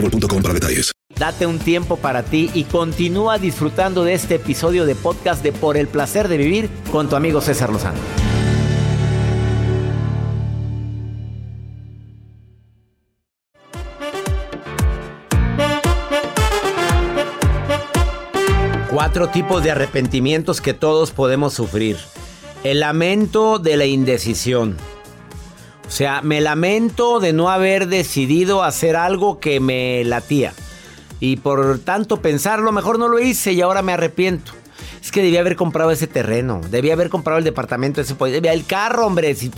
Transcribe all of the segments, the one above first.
boostmobile.com para detalles. Date un tiempo para ti y continúa disfrutando de este episodio de podcast de Por el placer de vivir con tu amigo César Lozano. Cuatro tipos de arrepentimientos que todos podemos sufrir. El lamento de la indecisión. O sea, me lamento de no haber decidido hacer algo que me latía. Y por tanto pensarlo, mejor no lo hice y ahora me arrepiento. Es que debía haber comprado ese terreno, debía haber comprado el departamento, ese, debía, el carro, hombre. Si,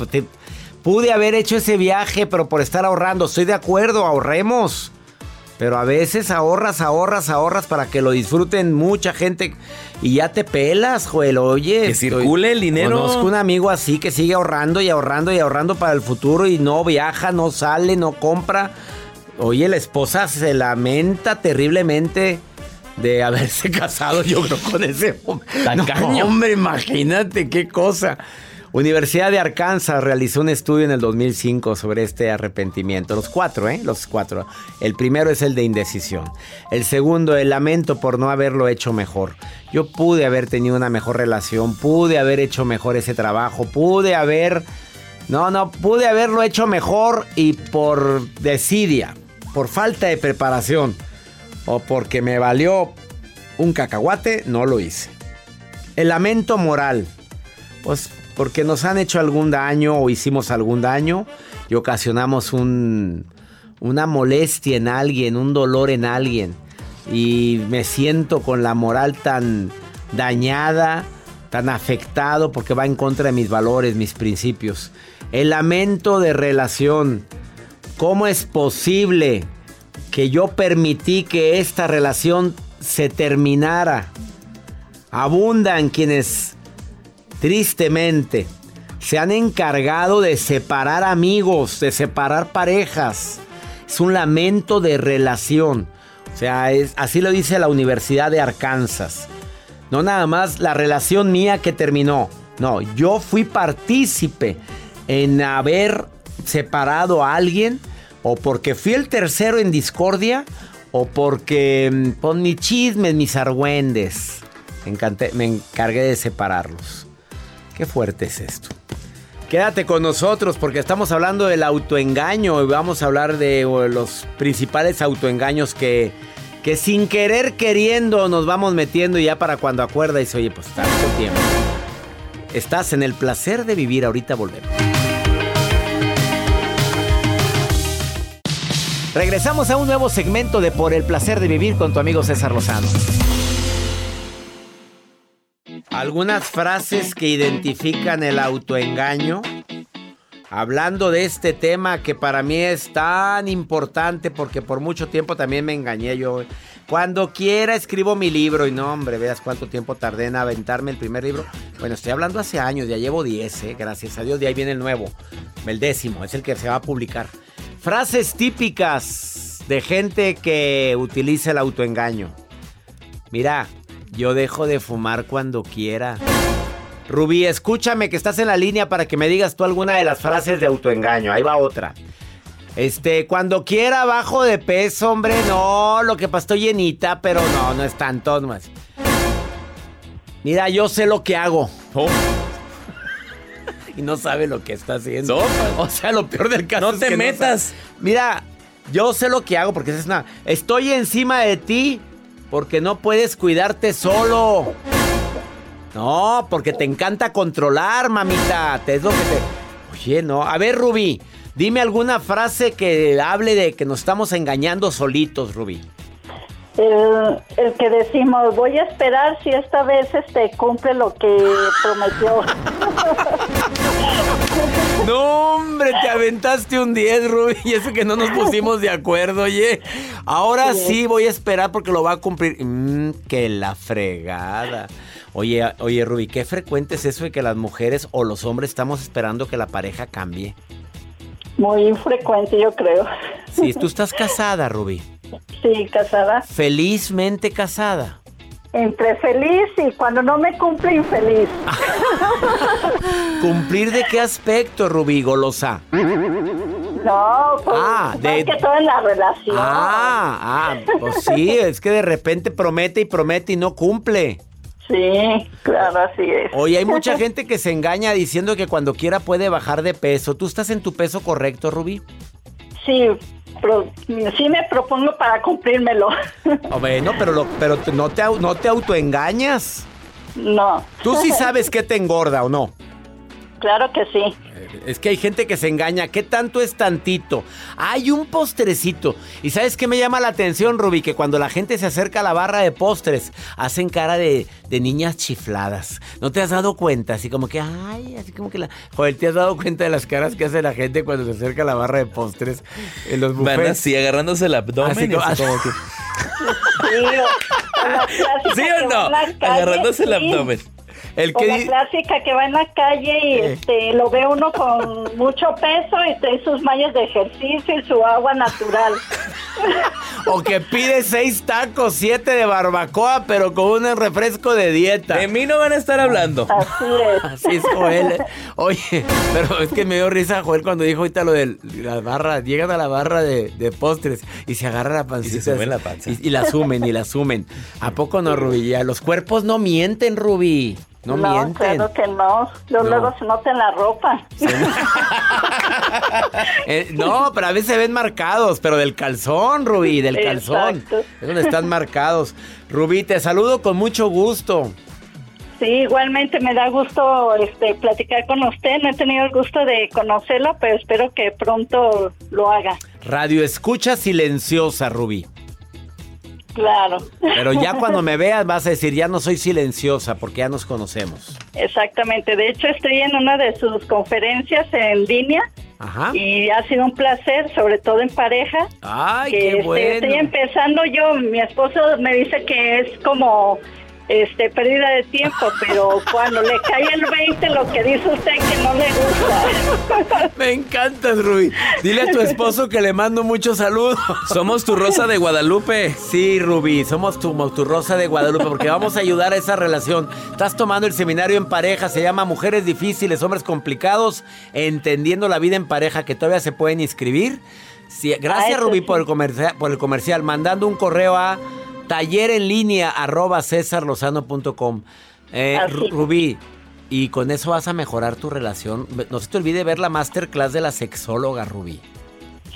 pude haber hecho ese viaje, pero por estar ahorrando, estoy de acuerdo, ahorremos. Pero a veces ahorras, ahorras, ahorras para que lo disfruten mucha gente y ya te pelas, Joel. Oye, Que circule el dinero. Conozco un amigo así que sigue ahorrando y ahorrando y ahorrando para el futuro y no viaja, no sale, no compra. Oye, la esposa se lamenta terriblemente de haberse casado, yo creo, con ese hombre. No, hombre, imagínate qué cosa. Universidad de Arkansas realizó un estudio en el 2005 sobre este arrepentimiento. Los cuatro, ¿eh? Los cuatro. El primero es el de indecisión. El segundo, el lamento por no haberlo hecho mejor. Yo pude haber tenido una mejor relación, pude haber hecho mejor ese trabajo, pude haber... No, no, pude haberlo hecho mejor y por desidia, por falta de preparación o porque me valió un cacahuate, no lo hice. El lamento moral. Pues porque nos han hecho algún daño o hicimos algún daño y ocasionamos un, una molestia en alguien, un dolor en alguien. Y me siento con la moral tan dañada, tan afectado porque va en contra de mis valores, mis principios. El lamento de relación. ¿Cómo es posible que yo permití que esta relación se terminara? Abundan quienes tristemente se han encargado de separar amigos, de separar parejas. Es un lamento de relación. O sea, es, así lo dice la Universidad de Arkansas. No nada más la relación mía que terminó. No, yo fui partícipe en haber separado a alguien o porque fui el tercero en discordia o porque mm, por mis chismes, mis argüendes. Me encargué de separarlos. Qué fuerte es esto. Quédate con nosotros porque estamos hablando del autoengaño y vamos a hablar de los principales autoengaños que, que sin querer queriendo nos vamos metiendo y ya para cuando acuerda y oye, pues tanto tiempo. Estás en el placer de vivir, ahorita volvemos. Regresamos a un nuevo segmento de Por el placer de vivir con tu amigo César Lozano. Algunas frases que identifican el autoengaño. Hablando de este tema que para mí es tan importante porque por mucho tiempo también me engañé yo. Cuando quiera escribo mi libro y no, hombre, veas cuánto tiempo tardé en aventarme el primer libro. Bueno, estoy hablando hace años, ya llevo 10, ¿eh? gracias a Dios, de ahí viene el nuevo, el décimo, es el que se va a publicar. Frases típicas de gente que utiliza el autoengaño. Mira, yo dejo de fumar cuando quiera. Rubí, escúchame que estás en la línea para que me digas tú alguna de las frases de autoengaño. Ahí va otra. Este, cuando quiera bajo de peso, hombre, no, lo que pasa estoy llenita, pero no, no es tanto más. Mira, yo sé lo que hago. Oh, Y no sabe lo que está haciendo. Sopa. O sea, lo peor del caso No es te que metas. Mira, Yo sé lo que hago porque es una. Estoy encima de ti porque no puedes cuidarte solo. No, porque te encanta controlar, mamita. Te es lo que te. Oye, no. A ver, Rubí, dime alguna frase que hable de que nos estamos engañando solitos, Rubí. El, el que decimos, voy a esperar si esta vez este cumple lo que prometió. No, hombre, te aventaste un 10, Rubí, y eso que no nos pusimos de acuerdo, oye. Ahora sí voy a esperar porque lo va a cumplir. Mmm, que la fregada. Oye, oye, Rubí, ¿qué frecuente es eso de que las mujeres o los hombres estamos esperando que la pareja cambie? Muy infrecuente, yo creo. Sí, tú estás casada, Rubí. Sí, casada. Felizmente casada. Entre feliz y cuando no me cumple, infeliz. ¿Cumplir de qué aspecto, Rubí Golosa? No, pues Ah, de- es que todo en la relación. Ah, ah, pues sí, es que de repente promete y promete y no cumple. Sí, claro, así es. Oye, hay mucha gente que se engaña diciendo que cuando quiera puede bajar de peso. ¿Tú estás en tu peso correcto, Rubí? Sí, pro- sí me propongo para cumplírmelo. O Bueno, pero, lo- pero no, te, no te autoengañas. no. Tú sí sabes que te engorda o no. Claro que sí. Es que hay gente que se engaña. ¿Qué tanto es tantito? Hay un postrecito. ¿Y sabes qué me llama la atención, Ruby? Que cuando la gente se acerca a la barra de postres, hacen cara de, de niñas chifladas. ¿No te has dado cuenta? Así como que, ay, así como que la... Joder, ¿te has dado cuenta de las caras que hace la gente cuando se acerca a la barra de postres en los Van buffets? así agarrándose el abdomen. Así como- así como que- Sí, o- o la clásica ¿Sí que o va no? Agarrándose el sí. abdomen. El O que la clásica que va en la calle y Eh. este lo ve uno con mucho peso y trae sus mallas de ejercicio y su agua natural. O que pide seis tacos, siete de barbacoa, pero con un refresco de dieta. De mí no van a estar hablando. Así es. Así es, Joel. Oye, pero es que me dio risa Joel cuando dijo ahorita lo de la barra. Llegan a la barra de, de postres y se agarra la pancita. Y se suben la panza. Y, y la sumen, y la sumen. ¿A poco no, Rubí? Ya, Los cuerpos no mienten, Rubí. No, mienten. claro que no. Luego, No. luego se nota en la ropa. Eh, no, pero a veces se ven marcados, pero del calzón, Rubí, del calzón. Exacto. Es donde están marcados. Rubí, te saludo con mucho gusto. Sí, igualmente me da gusto este platicar con usted. No he tenido el gusto de conocerlo, pero espero que pronto lo haga. Radio escucha silenciosa, Rubí. Claro. Pero ya cuando me veas vas a decir, ya no soy silenciosa porque ya nos conocemos. Exactamente. De hecho, estoy en una de sus conferencias en línea Ajá. y ha sido un placer, sobre todo en pareja. Ay, que qué este, bueno. estoy empezando yo, mi esposo me dice que es como este pérdida de tiempo, pero cuando le cae el 20 lo que dice usted que no le gusta. Me encantas, Rubí. Dile a tu esposo que le mando muchos saludos. Somos tu rosa de Guadalupe. Sí, Rubí, somos tu, tu rosa de Guadalupe porque vamos a ayudar a esa relación. Estás tomando el seminario en pareja, se llama Mujeres Difíciles, Hombres Complicados, entendiendo la vida en pareja que todavía se pueden inscribir. Sí, gracias, Ah, Rubí, por el, comercial, por el comercial, mandando un correo a taller en línea arroba cesarlozano.com. Eh. Ru- Rubí, y con eso vas a mejorar tu relación. No se te olvide ver la masterclass de la sexóloga, Rubí.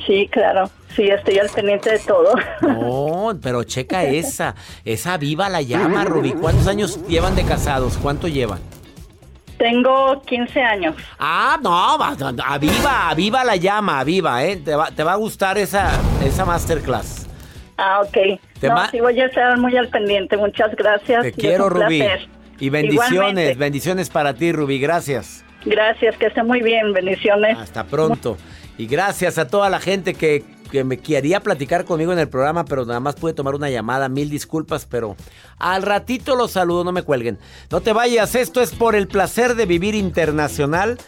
Sí, claro. Sí, estoy al pendiente de todo. No, pero checa esa. Esa viva la llama, Rubí. ¿Cuántos años llevan de casados? ¿Cuánto llevan? Tengo 15 años. Ah, no, aviva, aviva la llama, aviva, ¿eh? Te va, te va a gustar esa, esa masterclass. Ah, ok. Te no, sí, voy a estar muy al pendiente. Muchas gracias. Te y quiero, Rubí. placer. Y bendiciones, Igualmente. bendiciones para ti, Rubí. Gracias. Gracias, que esté muy bien. Bendiciones. Hasta pronto. Y gracias a toda la gente que, que me quería platicar conmigo en el programa, pero nada más pude tomar una llamada. Mil disculpas, pero al ratito los saludo, no me cuelguen. No te vayas, esto es por el placer de vivir internacional.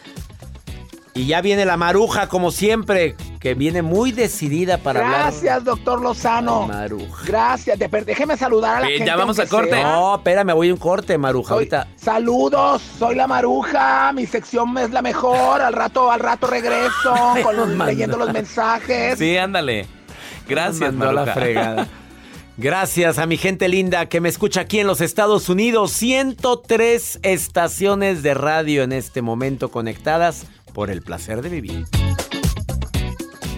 Y ya viene la maruja, como siempre, que viene muy decidida para Gracias, doctor Lozano. hablar. Maruja. Gracias. De- déjeme saludar a la Eh, gente. ya vamos aunque a corte. sea. No, espérame, voy a un corte, Maruja. Soy- Ahorita. Saludos, soy la Maruja, mi sección es la mejor, al rato, al rato regreso con los- leyendo los mensajes. Sí, ándale. Gracias, Mandó a la Maruja. fregada. Gracias a mi gente linda que me escucha aquí en los Estados Unidos. 103 estaciones de radio en este momento conectadas por el placer de vivir.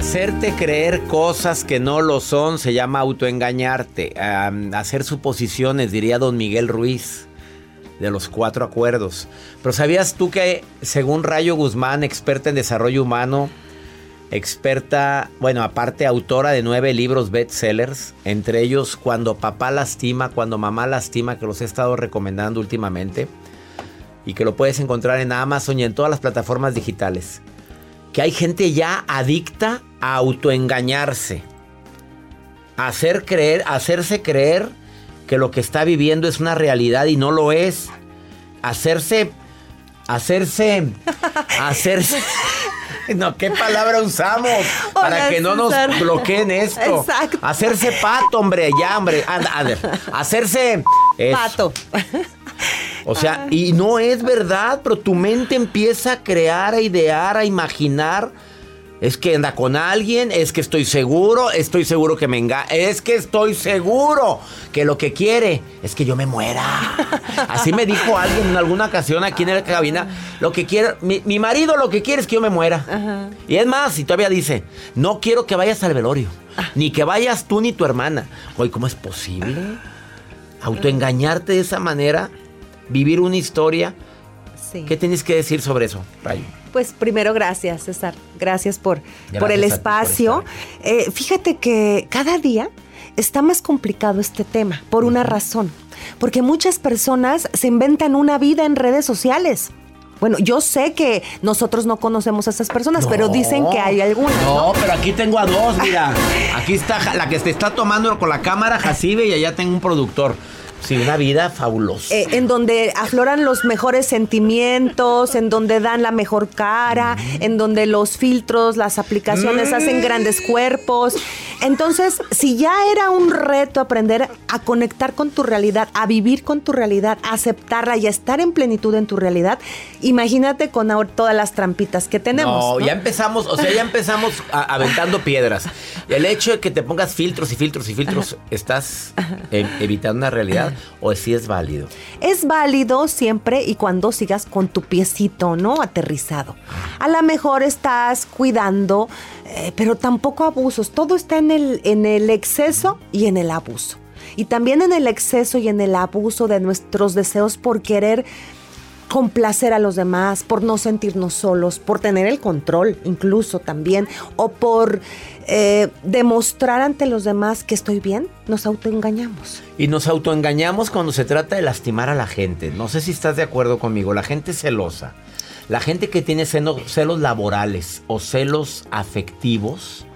Hacerte creer cosas que no lo son se llama autoengañarte. Hacer suposiciones, diría don Miguel Ruiz, de los cuatro acuerdos. Pero ¿sabías tú que, según Rayo Guzmán, experta en desarrollo humano, experta, bueno, aparte autora de nueve libros bestsellers, entre ellos Cuando papá lastima, Cuando mamá lastima, que los he estado recomendando últimamente, y que lo puedes encontrar en Amazon y en todas las plataformas digitales que hay gente ya adicta a autoengañarse. A hacer creer, a hacerse creer que lo que está viviendo es una realidad y no lo es. Hacerse, hacerse, hacerse. No, ¿qué palabra usamos? Para Hola, que no nos César. bloqueen esto. Exacto. Hacerse pato, hombre, ya, hombre. Anda, anda. Hacerse. eso. Pato. O sea, y no es verdad, pero tu mente empieza a crear, a idear, a imaginar. Es que anda con alguien, es que estoy seguro, estoy seguro que me engaña, es que estoy seguro que lo que quiere es que yo me muera. Así me dijo alguien en alguna ocasión aquí en la cabina, lo que quiere, mi, mi marido lo que quiere es que yo me muera. Y es más, y todavía dice, no quiero que vayas al velorio, ni que vayas tú ni tu hermana. Oye, ¿cómo es posible? Autoengañarte de esa manera, vivir una historia. Sí. ¿Qué tienes que decir sobre eso, Rayo? Pues primero gracias, César. Gracias por, por el por espacio. Eh, fíjate que cada día está más complicado este tema por una razón. Porque muchas personas se inventan una vida en redes sociales. Bueno, yo sé que nosotros no conocemos a esas personas, pero dicen que hay algunas. No, pero aquí tengo a dos, mira. Aquí está la que te está tomando con la cámara, Jacibe, y allá tengo un productor. Sí, una vida fabulosa. eh, en donde afloran los mejores sentimientos, en donde dan la mejor cara, en donde los filtros, las aplicaciones hacen grandes cuerpos. Entonces, si ya era un reto aprender a conectar con tu realidad, a vivir con tu realidad, a aceptarla y a estar en plenitud en tu realidad, imagínate con ahora todas las trampitas que tenemos. No, ¿no? ya empezamos, o sea, ya empezamos a- aventando piedras. El hecho de que te pongas filtros y filtros y filtros, ¿estás eh, evitando una realidad o si es válido? Es válido siempre y cuando sigas con tu piecito, ¿no? Aterrizado. A lo mejor estás cuidando, eh, pero tampoco abusos. Todo está en el, en el exceso y en el abuso. Y también en el exceso y en el abuso de nuestros deseos por querer complacer a los demás, por no sentirnos solos, por tener el control incluso también, o por eh, demostrar ante los demás que estoy bien, nos autoengañamos. Y nos autoengañamos cuando se trata de lastimar a la gente. No sé si estás de acuerdo conmigo. La gente celosa, la gente que tiene seno- celos laborales o celos afectivos,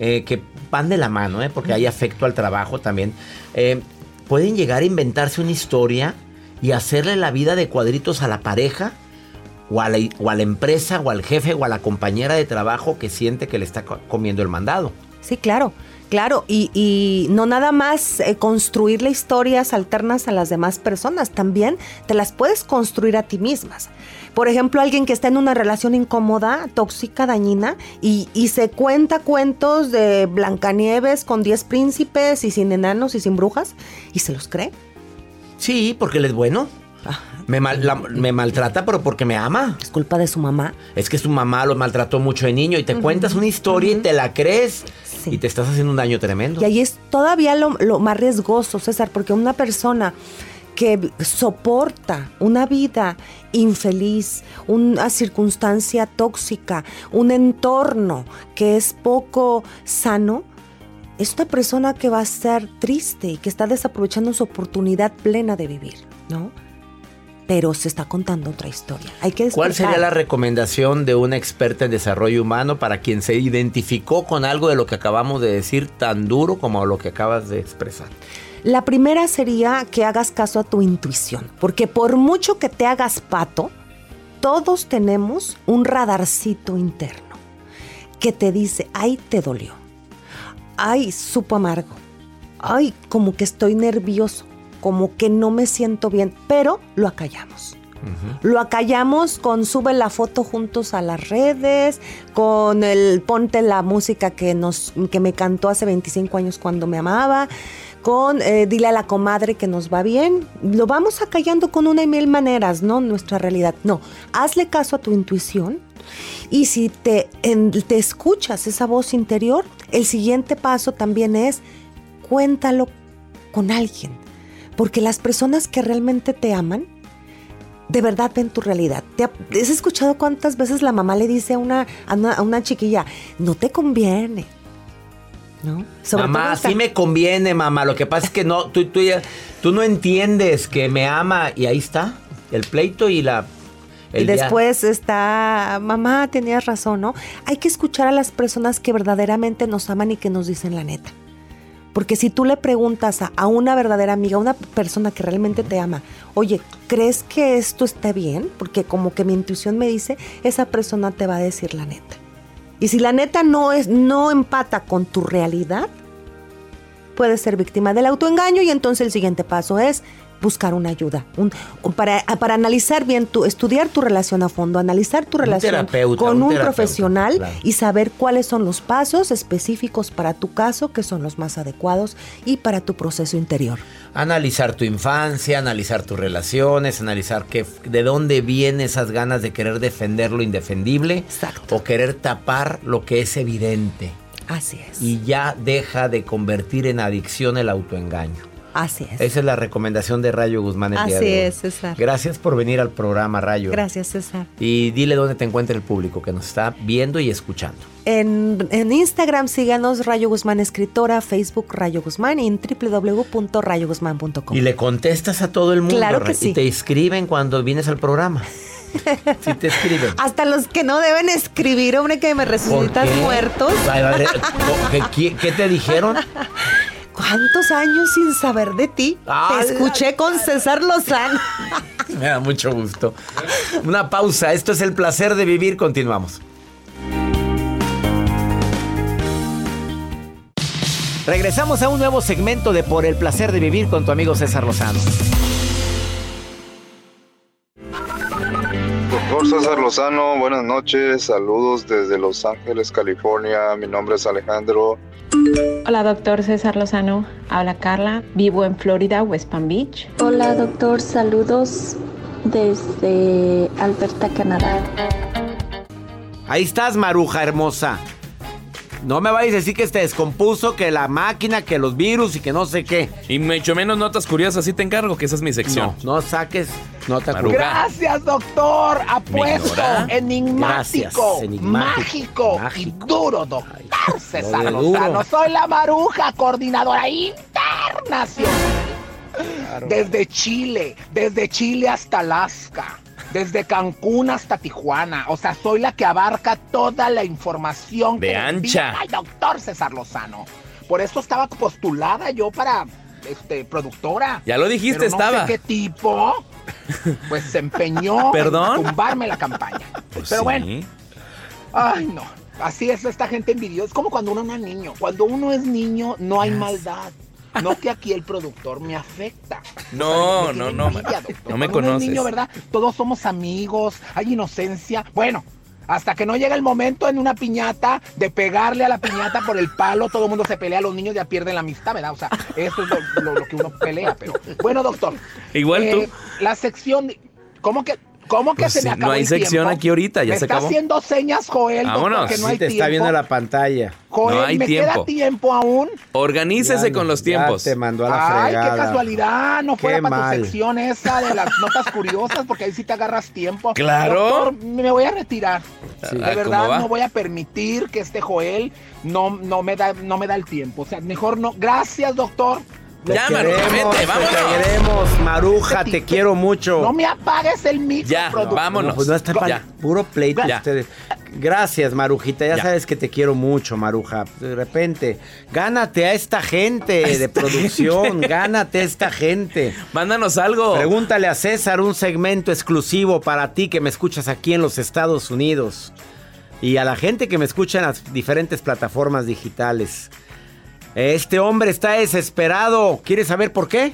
eh, que van de la mano, eh, porque hay afecto al trabajo también, eh, pueden llegar a inventarse una historia y hacerle la vida de cuadritos a la pareja. O a, la, o a la empresa, o al jefe, o a la compañera de trabajo que siente que le está co- comiendo el mandado. Sí, claro, claro. Y, no nada más eh, construirle historias alternas a las demás personas, también te las puedes construir a ti mismas. Por ejemplo, alguien que está en una relación incómoda, tóxica, dañina, y, y se cuenta cuentos de Blancanieves con 10 príncipes y sin enanos y sin brujas, y se los cree. Sí, porque él es bueno. Me, mal- la- me maltrata, pero porque me ama. Es culpa de su mamá. Es que su mamá lo maltrató mucho de niño y te cuentas una historia y te la crees Sí. y te estás haciendo un daño tremendo. Y ahí es todavía lo, lo más riesgoso, César, porque una persona que soporta una vida infeliz, una circunstancia tóxica, un entorno que es poco sano, es una persona que va a ser triste y que está desaprovechando su oportunidad plena de vivir, ¿no? Pero se está contando otra historia. Hay que ¿Cuál sería la recomendación de una experta en desarrollo humano para quien se identificó con algo de lo que acabamos de decir tan duro como lo que acabas de expresar? La primera sería que hagas caso a tu intuición, porque por mucho que te hagas pato, todos tenemos un radarcito interno que te dice, ay, te dolió, ay, supo amargo, ay, como que estoy nervioso, como que no me siento bien, pero lo acallamos. Lo acallamos con sube la foto juntos a las redes, con el ponte la música que nos que me cantó hace 25 años cuando me amaba, con eh, dile a la comadre que nos va bien. Lo vamos acallando con una y mil maneras, ¿no? Nuestra realidad. No, hazle caso a tu intuición y si te, en- te escuchas esa voz interior, el siguiente paso también es cuéntalo con alguien. Porque las personas que realmente te aman, de verdad ven tu realidad. ¿Te ha- ¿Has escuchado cuántas veces la mamá le dice a una, a una, a una chiquilla, no te conviene? ¿No? Sobre mamá, sí me conviene, mamá. Lo que pasa es que no, tú, tú, tú no entiendes que me ama y ahí está el pleito y la. Y después está, mamá, tenías razón, ¿no? Hay que escuchar a las personas que verdaderamente nos aman y que nos dicen la neta. Porque si tú le preguntas a, a una verdadera amiga, a una persona que realmente te ama, oye, ¿crees que esto está bien? Porque como que mi intuición me dice, esa persona te va a decir la neta. Y si la neta no es, no empata con tu realidad, puedes ser víctima del autoengaño y entonces el siguiente paso es buscar una ayuda, un- para, para analizar bien tu, estudiar tu relación a fondo, analizar tu relación con un profesional claro. y saber cuáles son los pasos específicos para tu caso, que son los más adecuados y para tu proceso interior. Analizar tu infancia, analizar tus relaciones, analizar qué, de dónde vienen esas ganas de querer defender lo indefendible Exacto. o querer tapar lo que es evidente. Así es. Y ya deja de convertir en adicción el autoengaño. Así es. Esa es la recomendación de Rayo Guzmán el día Así de hoy. es, César. Gracias por venir al programa, Rayo. Gracias, César. Y dile dónde te encuentra el público que nos está viendo y escuchando. En, en Instagram síganos Rayo Guzmán Escritora, Facebook Rayo Guzmán y en www.rayoguzmán.com. Y le contestas a todo el mundo. Claro que sí. Y te escriben cuando vienes al programa. sí te escriben. Hasta los que no deben escribir, hombre, que me ¿Por resucitas muertos. ¿qué- ¿Qué, qué te dijeron? ¿Cuántos años sin saber de ti? Ah, Te escuché con César Lozano. Me da mucho gusto. Una pausa. Esto es el placer de vivir. Continuamos. Regresamos a un nuevo segmento de Por el placer de vivir con tu amigo César Lozano. Doctor César Lozano, buenas noches, saludos desde Los Ángeles, California. Mi nombre es Alejandro. Hola, doctor César Lozano. Habla Carla. Vivo en Florida, West Palm Beach. Hola doctor, saludos desde Alberta, Canadá. Ahí estás, Maruja hermosa. No me vayas a decir que se descompuso, que la máquina, que los virus y que no sé qué. Y mucho menos notas curiosas, sí te encargo, que esa es mi sección. No, no saques nota curiosa. Gracias, doctor. Apuesto, enigmático, enigmático. mágico, Mágico. y duro, doctor César de Lozano. Soy la Maruja, coordinadora internacional. Desde Chile, desde Chile hasta Alaska, desde Cancún hasta Tijuana. O sea, soy la que abarca toda la información. De que ancha. al doctor César Lozano. Por eso estaba postulada yo para este, productora. Ya lo dijiste, Pero no estaba. sé qué tipo, pues se empeñó ¿Perdón? en tumbarme la campaña. Pues Pero sí. bueno, ay no. Así es esta gente envidiosa. Es como cuando uno no es niño. Cuando uno es niño, no hay maldad. No que aquí el productor me afecta. No, no, no, envidia. No me Cuando conoces. niño, ¿verdad? Todos somos amigos, hay inocencia. Bueno, hasta que no llega el momento en una piñata de pegarle a la piñata por el palo, todo el mundo se pelea, los niños ya pierden la amistad, ¿verdad? O sea, eso es lo, lo- lo que uno pelea. Pero bueno, doctor. Igual eh, tú. La sección. de- ¿Cómo que? ¿Cómo que Pues se me acabó no hay el sección tiempo? aquí ahorita, ya me se está acabó. haciendo señas, Joel, Vámonos. que no Sí, hay te tiempo. está viendo la pantalla. Joel, No hay ¿me tiempo. queda tiempo aún? Organícese Ya con los tiempos. Ya te mandó a la Ay, fregada. qué casualidad, no fuera Qué para mal. tu sección esa de las notas curiosas, porque ahí sí te agarras tiempo. Claro. Doctor, me voy a retirar. Sí. De Ah, ¿cómo verdad, va? no voy a permitir que este Joel no, no, me da, no me da el tiempo. O sea, mejor no. Gracias, doctor. Ya, Te Maruja, queremos, vete, vámonos. Te queremos, Maruja, te quiero mucho. No me apagues el micro, Ya, productor. vámonos. No, pues no está para Ya. puro pleito Ya. ustedes. Gracias, Marujita. Ya, Ya. sabes que te quiero mucho, Maruja. De repente, gánate a esta gente de producción. Gánate a esta gente. Mándanos algo. Pregúntale a César un segmento exclusivo para ti que me escuchas aquí en los Estados Unidos. Y a la gente que me escucha en las diferentes plataformas digitales. Este hombre está desesperado. ¿Quieres saber por qué?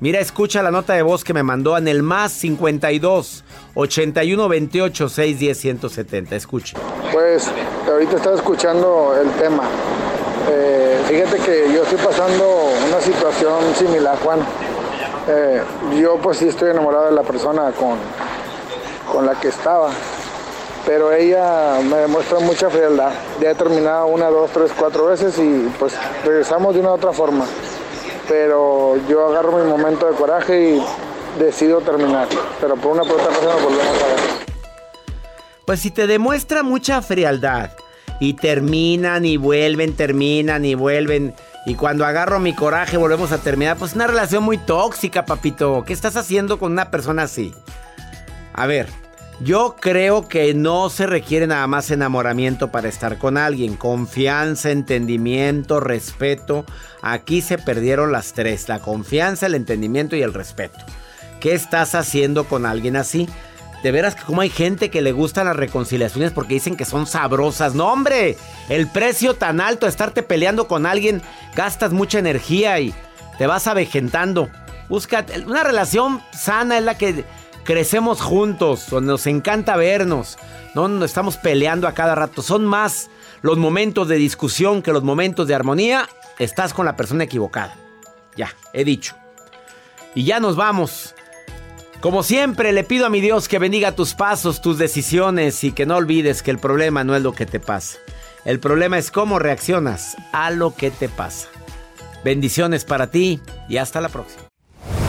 Mira, escucha la nota de voz que me mandó en el más 52 81 28 610 170. Escuche. Pues ahorita estaba escuchando el tema. Eh, fíjate que yo estoy pasando una situación similar, Juan. Eh, yo pues sí estoy enamorado de la persona con, con la que estaba, pero ella me demuestra mucha frialdad. Ya he terminado una, dos, tres, cuatro veces y pues regresamos de una u otra forma. Pero yo agarro mi momento de coraje y decido terminar. Pero por una por otra cosa nos volvemos a ver. Pues si te demuestra mucha frialdad y terminan y vuelven, terminan y vuelven. Y cuando agarro mi coraje volvemos a terminar. Pues una relación muy tóxica, papito. ¿Qué estás haciendo con una persona así? A ver, yo creo que no se requiere nada más enamoramiento para estar con alguien. Confianza, entendimiento, respeto. Aquí se perdieron las tres. La confianza, el entendimiento y el respeto. ¿Qué estás haciendo con alguien así? De veras que como hay gente que le gustan las reconciliaciones porque dicen que son sabrosas. No, hombre, el precio tan alto de estarte peleando con alguien, gastas mucha energía y te vas avejentando. Busca una relación sana es la que crecemos juntos, nos encanta vernos, no nos estamos peleando a cada rato. Son más los momentos de discusión que los momentos de armonía. Estás con la persona equivocada. Ya, he dicho. Y ya nos vamos. Como siempre, le pido a mi Dios que bendiga tus pasos, tus decisiones y que no olvides que el problema no es lo que te pasa. El problema es cómo reaccionas a lo que te pasa. Bendiciones para ti y hasta la próxima.